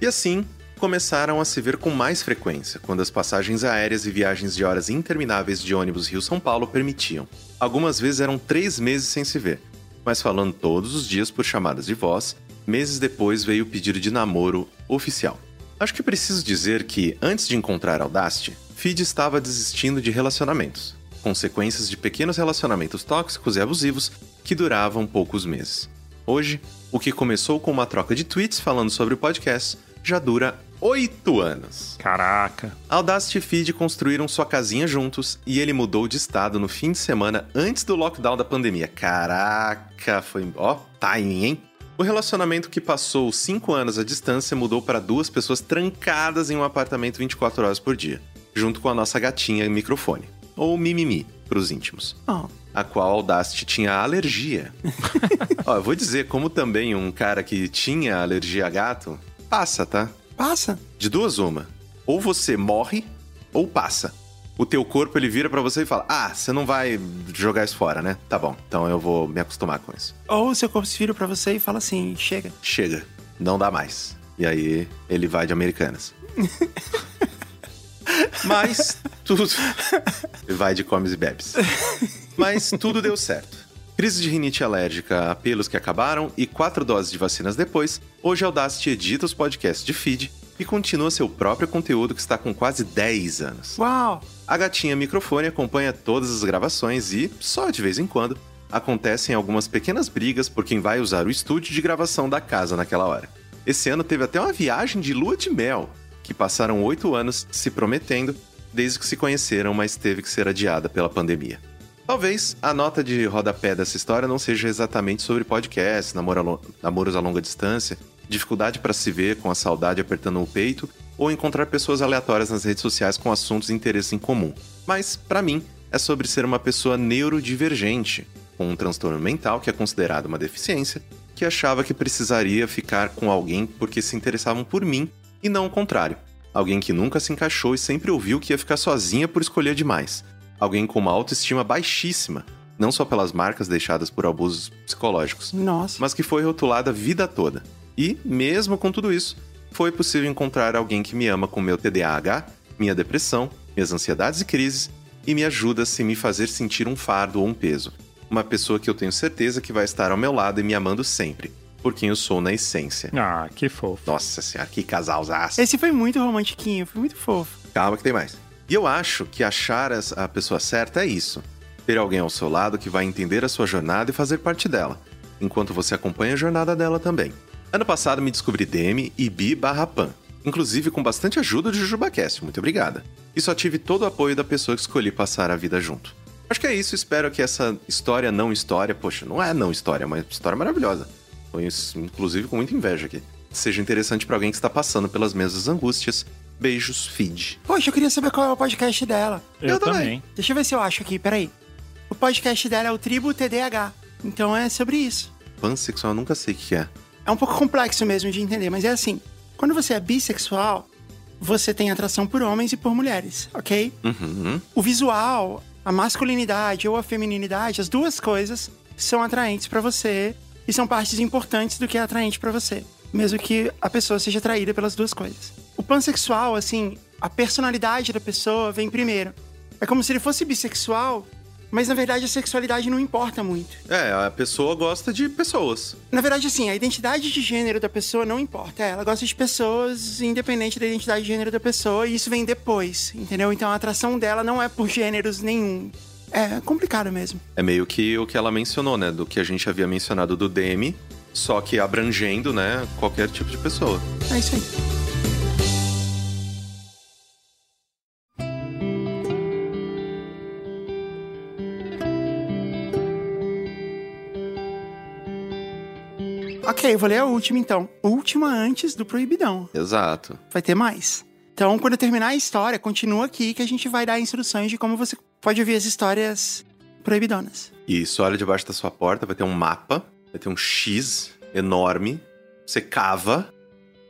E assim, começaram a se ver com mais frequência, quando as passagens aéreas e viagens de horas intermináveis de ônibus Rio-São Paulo permitiam. Algumas vezes eram três meses sem se ver, mas falando todos os dias por chamadas de voz, meses depois veio o pedido de namoro oficial. Acho que preciso dizer que, antes de encontrar Audacity, Feed estava desistindo de relacionamentos, consequências de pequenos relacionamentos tóxicos e abusivos que duravam poucos meses. Hoje, o que começou com uma troca de tweets falando sobre o podcast já dura oito anos. Caraca. Audacity e Feed construíram sua casinha juntos e ele mudou de estado no fim de semana antes do lockdown da pandemia. Caraca, foi. Ó, timing, hein? O relacionamento que passou cinco anos à distância mudou para duas pessoas trancadas em um apartamento 24 horas por dia, junto com a nossa gatinha microfone, ou Mimimi, pros íntimos Oh, a qual Audacity tinha alergia. Ó, eu vou dizer, como também um cara que tinha alergia a gato, passa, tá? Passa. De duas uma. Ou você morre, ou passa. O teu corpo, ele vira pra você e fala, ah, você não vai jogar isso fora, né? Tá bom, então eu vou me acostumar com isso. Ou o seu corpo se vira pra você e fala assim: chega. Chega, não dá mais. E aí, ele vai de Americanas. Mas tudo. Vai de comes e bebes. Mas tudo deu certo. Crise de rinite alérgica, apelos que acabaram e quatro doses de vacinas depois, hoje a Audacity edita os podcasts de feed e continua seu próprio conteúdo que está com quase 10 anos. Uau! A gatinha microfone acompanha todas as gravações e, só de vez em quando, acontecem algumas pequenas brigas por quem vai usar o estúdio de gravação da casa naquela hora. Esse ano teve até uma viagem de lua de mel, que passaram oito anos se prometendo desde que se conheceram, mas teve que ser adiada pela pandemia. Talvez a nota de rodapé dessa história não seja exatamente sobre podcast, namoro namoros a longa distância, dificuldade para se ver com a saudade apertando o peito ou encontrar pessoas aleatórias nas redes sociais com assuntos e interesses em comum. Mas, para mim, é sobre ser uma pessoa neurodivergente, com um transtorno mental que é considerado uma deficiência, que achava que precisaria ficar com alguém porque se interessavam por mim e não o contrário. Alguém que nunca se encaixou e sempre ouviu que ia ficar sozinha por escolher demais. Alguém com uma autoestima baixíssima, não só pelas marcas deixadas por abusos psicológicos, Nossa. mas que foi rotulada a vida toda. E, mesmo com tudo isso, foi possível encontrar alguém que me ama com meu TDAH, minha depressão, minhas ansiedades e crises e me ajuda sem me fazer sentir um fardo ou um peso. Uma pessoa que eu tenho certeza que vai estar ao meu lado e me amando sempre, por quem eu sou na essência. Ah, que fofo. Nossa senhora, que casalzaço. Esse foi muito romantiquinho, foi muito fofo. Calma que tem mais. E eu acho que achar a pessoa certa é isso. Ter alguém ao seu lado que vai entender a sua jornada e fazer parte dela, enquanto você acompanha a jornada dela também. Ano passado me descobri DM e bi barra pan. inclusive com bastante ajuda do JujubaCast. Muito obrigada. E só tive todo o apoio da pessoa que escolhi passar a vida junto. Acho que é isso, espero que essa história não história, poxa, não é não história, é uma história maravilhosa. Foi inclusive com muita inveja aqui. Seja interessante para alguém que está passando pelas mesmas angústias. Beijos, feed. Poxa, eu queria saber qual é o podcast dela. Eu, Eu também. também. Deixa eu ver se eu acho aqui, peraí. O podcast dela é o Tribo TDAH. Então é sobre isso. Pansexual, eu nunca sei o que é. É um pouco complexo mesmo de entender, mas é assim. Quando você é bissexual, você tem atração por homens e por mulheres, ok? Uhum. O visual, a masculinidade ou a feminilidade, as duas coisas são atraentes pra você e são partes importantes do que é atraente pra você, mesmo que a pessoa seja atraída pelas duas coisas. Pansexual, assim, a personalidade da pessoa vem primeiro. É como se ele fosse bissexual, mas na verdade a sexualidade não importa muito. É, a pessoa gosta de pessoas. Na verdade, assim, a identidade de gênero da pessoa não importa. Ela gosta de pessoas independente da identidade de gênero da pessoa, e isso vem depois, entendeu? Então a atração dela não é por gêneros nenhum. É complicado mesmo. É meio que o que ela mencionou, né? Do que a gente havia mencionado do Demi, só que abrangendo, né, qualquer tipo de pessoa. É isso aí. Ok, eu vou ler a última então. Última antes do Proibidão. Exato. Vai ter mais. Então, quando eu terminar a história, continua aqui que a gente vai dar instruções de como você pode ouvir as histórias proibidonas. Isso, olha debaixo da sua porta, vai ter um mapa, vai ter um X enorme. Você cava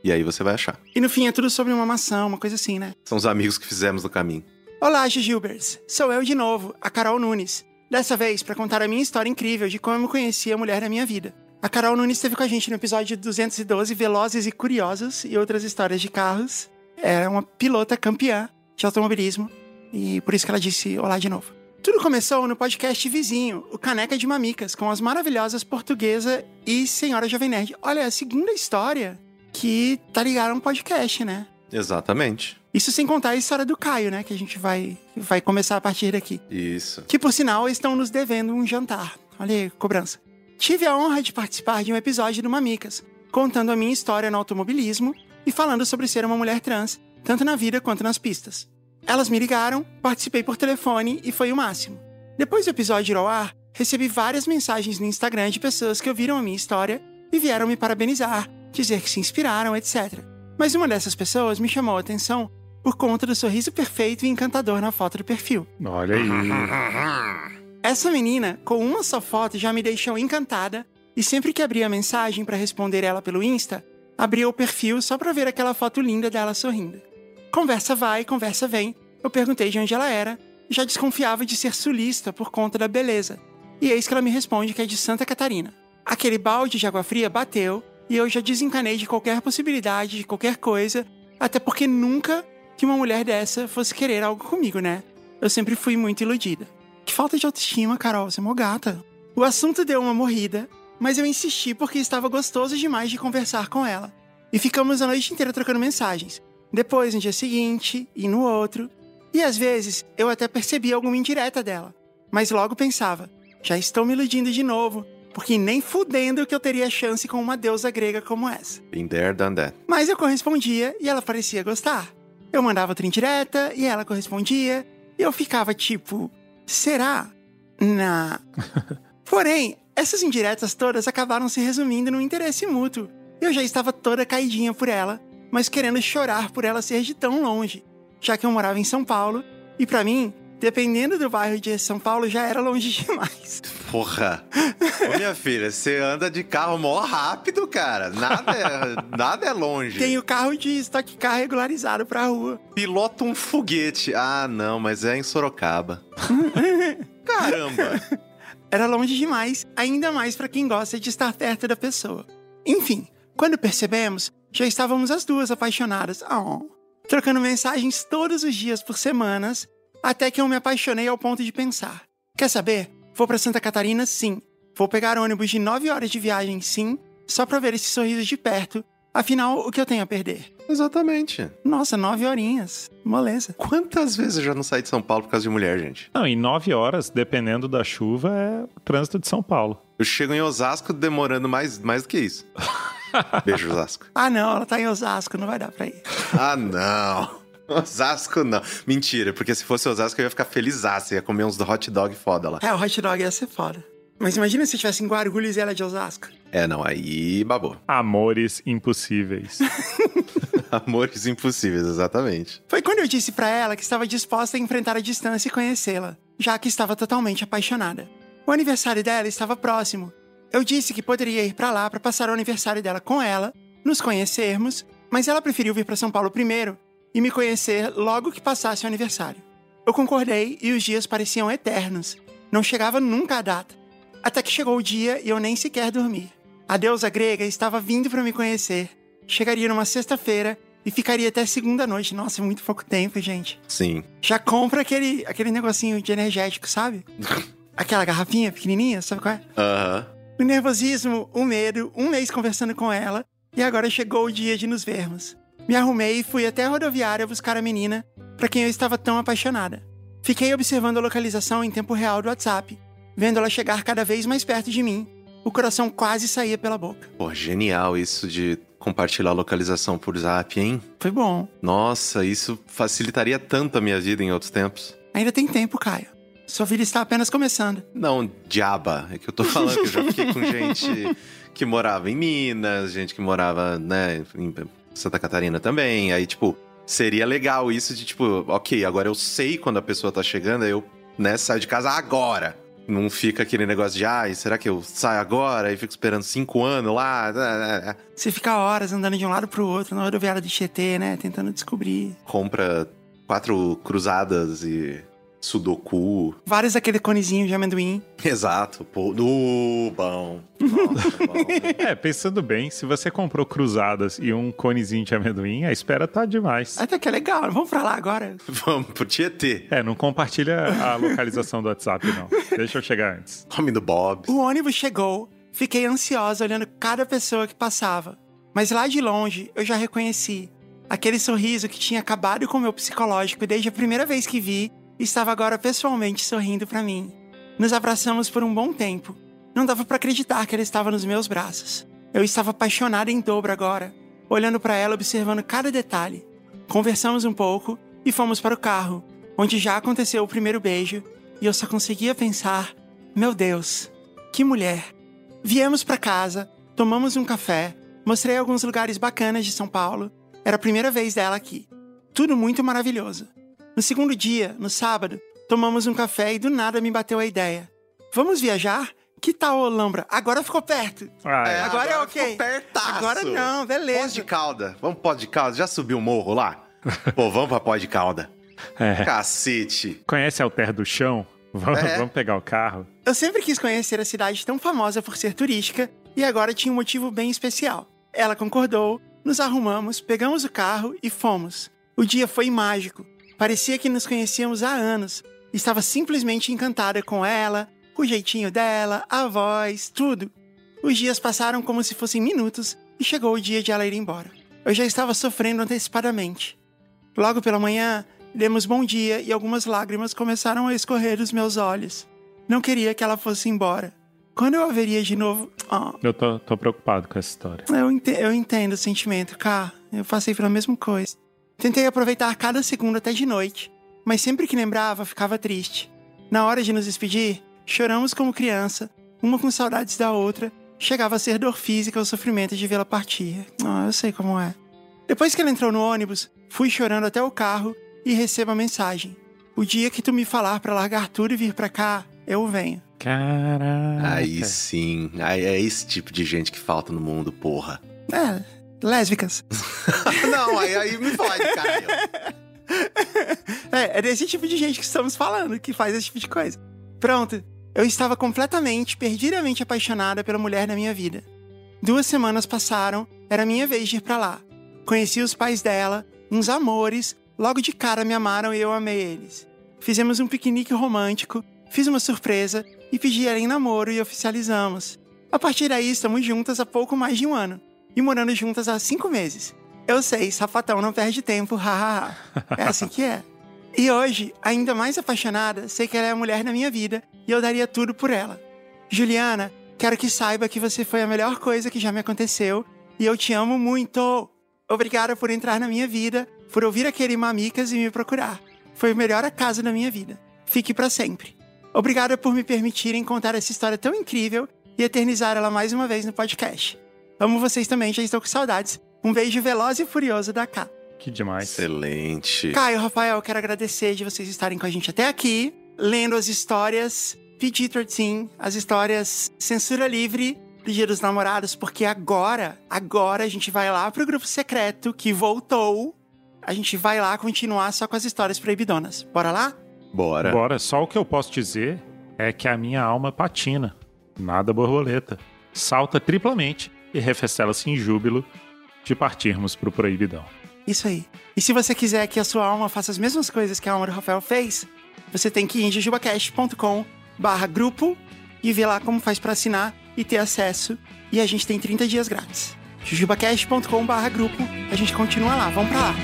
e aí você vai achar. E no fim é tudo sobre uma maçã, uma coisa assim, né? São os amigos que fizemos no caminho. Olá, Gilbers. Sou eu de novo, a Carol Nunes. Dessa vez para contar a minha história incrível de como eu conheci a mulher da minha vida. A Carol Nunes esteve com a gente no episódio 212, Velozes e Curiosos e outras histórias de carros. É uma pilota campeã de automobilismo e por isso que ela disse olá de novo. Tudo começou no podcast vizinho, o Caneca de Mamicas, com as maravilhosas Portuguesa e Senhora Jovem Nerd. Olha, é a segunda história que tá ligada a um podcast, né? Exatamente. Isso sem contar a história do Caio, né? Que a gente vai, vai começar a partir daqui. Isso. Que, por sinal, estão nos devendo um jantar. Olha aí, cobrança. Tive a honra de participar de um episódio do Mamicas, contando a minha história no automobilismo e falando sobre ser uma mulher trans, tanto na vida quanto nas pistas. Elas me ligaram, participei por telefone e foi o máximo. Depois do episódio ir ao ar, recebi várias mensagens no Instagram de pessoas que ouviram a minha história e vieram me parabenizar, dizer que se inspiraram, etc. Mas uma dessas pessoas me chamou a atenção por conta do sorriso perfeito e encantador na foto do perfil. Olha aí. Essa menina, com uma só foto, já me deixou encantada e sempre que abria a mensagem para responder ela pelo Insta, abria o perfil só para ver aquela foto linda dela sorrindo. Conversa vai, conversa vem. Eu perguntei de onde ela era e já desconfiava de ser sulista por conta da beleza. E eis que ela me responde que é de Santa Catarina. Aquele balde de água fria bateu e eu já desencanei de qualquer possibilidade, de qualquer coisa, até porque nunca que uma mulher dessa fosse querer algo comigo, né? Eu sempre fui muito iludida. Que falta de autoestima, Carol, você é mó gata. O assunto deu uma morrida, mas eu insisti porque estava gostoso demais de conversar com ela. E ficamos a noite inteira trocando mensagens. Depois, no dia seguinte, e no outro. E às vezes, eu até percebia alguma indireta dela. Mas logo pensava, já estou me iludindo de novo, porque nem fudendo que eu teria chance com uma deusa grega como essa. Been there, done that. Mas eu correspondia e ela parecia gostar. Eu mandava outra indireta e ela correspondia. E eu ficava tipo, será? Na. Porém, essas indiretas todas acabaram se resumindo num interesse mútuo. Eu já estava toda caidinha por ela, mas querendo chorar por ela ser de tão longe, já que eu morava em São Paulo e pra mim, dependendo do bairro de São Paulo, já era longe demais. Porra. Ô, minha filha, você anda de carro mó rápido, cara. Nada é, nada é longe. Tenho carro de estoque carro regularizado pra rua. Pilota um foguete. Ah, não, mas é em Sorocaba. Caramba. Era longe demais, ainda mais pra quem gosta de estar perto da pessoa. Enfim, quando percebemos, já estávamos as duas apaixonadas. Oh. Trocando mensagens todos os dias por semanas, até que eu me apaixonei ao ponto de pensar: quer saber? Vou pra Santa Catarina, sim. Vou pegar ônibus de 9 horas de viagem, sim, só pra ver esse sorriso de perto. Afinal, o que eu tenho a perder? Exatamente. Nossa, nove horinhas. Moleza. Quantas vezes eu já não saí de São Paulo por causa de mulher, gente? Não, em nove horas, dependendo da chuva, é o trânsito de São Paulo. Eu chego em Osasco demorando mais, mais do que isso. Beijo, Osasco. Ah, não, ela tá em Osasco, não vai dar pra ir. Ah, não. Osasco não. Mentira, porque se fosse Osasco eu ia ficar felizaço, ia comer uns hot dog foda lá. É, o hot dog ia ser foda. Mas imagina se tivesse em Guarulhos e ela é de Osasco. É, não, aí babou. Amores impossíveis. Amores impossíveis, exatamente. Foi quando eu disse pra ela que estava disposta a enfrentar a distância e conhecê-la, já que estava totalmente apaixonada. O aniversário dela estava próximo. Eu disse que poderia ir pra lá para passar o aniversário dela com ela, nos conhecermos, mas ela preferiu vir para São Paulo primeiro e me conhecer logo que passasse o aniversário. Eu concordei e os dias pareciam eternos. Não chegava nunca a data. Até que chegou o dia e eu nem sequer dormi. A deusa grega estava vindo para me conhecer. Chegaria numa sexta-feira e ficaria até segunda noite. Nossa, é muito pouco tempo, gente. Sim. Já compra aquele, aquele negocinho de energético, sabe? Aquela garrafinha pequenininha, sabe qual é? Aham. O nervosismo, o medo, um mês conversando com ela e agora chegou o dia de nos vermos. Me arrumei e fui até a rodoviária buscar a menina para quem eu estava tão apaixonada. Fiquei observando a localização em tempo real do WhatsApp, vendo ela chegar cada vez mais perto de mim. O coração quase saía pela boca. Pô, genial isso de compartilhar a localização por zap, hein? Foi bom. Nossa, isso facilitaria tanto a minha vida em outros tempos. Ainda tem tempo, Caio. Sua vida está apenas começando. Não, diaba. É que eu tô falando que eu já fiquei com gente que morava em Minas, gente que morava, né, em Santa Catarina também. Aí, tipo, seria legal isso de, tipo, ok, agora eu sei quando a pessoa tá chegando, aí eu, né, saio de casa agora. Não fica aquele negócio de, ai, será que eu saio agora? E fico esperando cinco anos lá. Você fica horas andando de um lado pro outro na rodoviária do Tietê, né? Tentando descobrir. Compra quatro cruzadas e sudoku. Vários daquele conezinho de amendoim. Exato. Pô, uh, bom. Nossa, bom. É, pensando bem, se você comprou cruzadas e um conezinho de amendoim, a espera tá demais. Até que é legal, vamos pra lá agora. Vamos pro Tietê. É, não compartilha a localização do WhatsApp, não. Deixa eu chegar antes. Nome do Bob. O ônibus chegou, fiquei ansiosa olhando cada pessoa que passava. Mas lá de longe eu já reconheci. Aquele sorriso que tinha acabado com o meu psicológico desde a primeira vez que vi, estava agora pessoalmente sorrindo para mim. Nos abraçamos por um bom tempo. Não dava para acreditar que ela estava nos meus braços. Eu estava apaixonada em dobro agora, olhando para ela, observando cada detalhe. Conversamos um pouco e fomos para o carro, onde já aconteceu o primeiro beijo, e eu só conseguia pensar: meu Deus, que mulher! Viemos para casa, tomamos um café, mostrei alguns lugares bacanas de São Paulo. Era a primeira vez dela aqui. Tudo muito maravilhoso. No segundo dia, no sábado, tomamos um café e do nada me bateu a ideia. Vamos viajar? Que tal, Olambra? Agora ficou perto. Ah, é. agora é ok. ficou pertaço. Agora não, beleza. Pós de calda. Vamos pós de calda. Já subiu o morro lá? Pô, vamos pra pós de calda. É. Cacete. Conhece a Alter do Chão? Vamos, É. vamos pegar o carro. Eu sempre quis conhecer a cidade tão famosa por ser turística e agora tinha um motivo bem especial. Ela concordou, nos arrumamos, pegamos o carro e fomos. O dia foi mágico. Parecia que nos conhecíamos há anos. Estava simplesmente encantada com ela, o jeitinho dela, a voz, tudo. Os dias passaram como se fossem minutos e chegou o dia de ela ir embora. Eu já estava sofrendo antecipadamente. Logo pela manhã, demos bom dia e algumas lágrimas começaram a escorrer dos meus olhos. Não queria que ela fosse embora. Quando eu a veria de novo. Ah, Eu tô, tô preocupado com essa história. eu, ente- eu entendo o sentimento, Cá. Eu passei pela mesma coisa. Tentei aproveitar cada segundo até de noite, mas sempre que lembrava, ficava triste. Na hora de nos despedir, choramos como criança, uma com saudades da outra. Chegava a ser dor física o sofrimento de vê-la partir. Ah, eu sei como é. Depois que ela entrou no ônibus, fui chorando até o carro e recebo a mensagem. O dia que tu me falar pra largar tudo e vir pra cá, eu venho. Caraca. Aí sim. Aí é esse tipo de gente que falta no mundo, porra. É, lésbicas. Não, aí, aí me fode, Caio. É, é desse tipo de gente que estamos falando, que faz esse tipo de coisa. Pronto, eu estava completamente, perdidamente apaixonada pela mulher da minha vida. Duas semanas passaram, era minha vez de ir pra lá. Conheci os pais dela, uns amores, logo de cara me amaram e eu amei eles. Fizemos um piquenique romântico, fiz uma surpresa e pedi ela em namoro e oficializamos. A partir daí, estamos juntas há pouco mais de um ano e morando juntas há cinco meses. Eu sei, sapatão não perde tempo, hahaha. É assim que é. E hoje, ainda mais apaixonada, sei que ela é a mulher da minha vida e eu daria tudo por ela. Juliana, quero que saiba que você foi a melhor coisa que já me aconteceu e eu te amo muito. Obrigada por entrar na minha vida, por ouvir aquele Mamicas e me procurar. Foi o melhor acaso da minha vida. Fique para sempre. Obrigada por me permitirem contar essa história tão incrível e eternizar ela mais uma vez no podcast. Amo vocês também, já estou com saudades. Um beijo veloz e furioso da K. Que demais. Excelente. Caio, Rafael, quero agradecer de vocês estarem com a gente até aqui, lendo as histórias PG-13, as histórias censura livre do Dia dos Namorados, porque agora, agora a gente vai lá pro grupo secreto que voltou. A gente vai lá continuar só com as histórias proibidonas. Bora lá? Bora. Bora, só o que eu posso dizer é que a minha alma patina. Nada borboleta. Salta triplamente e refestela-se em júbilo de partirmos pro proibidão. Isso aí. E se você quiser que a sua alma faça as mesmas coisas que a alma do Rafael fez, você tem que ir em jujubacast.com barra grupo e ver lá como faz para assinar e ter acesso. E a gente tem 30 dias grátis. jujubacast.com barra grupo. A gente continua lá. Vamos pra lá.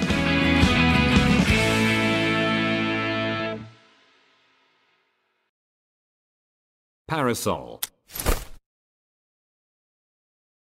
Parasol.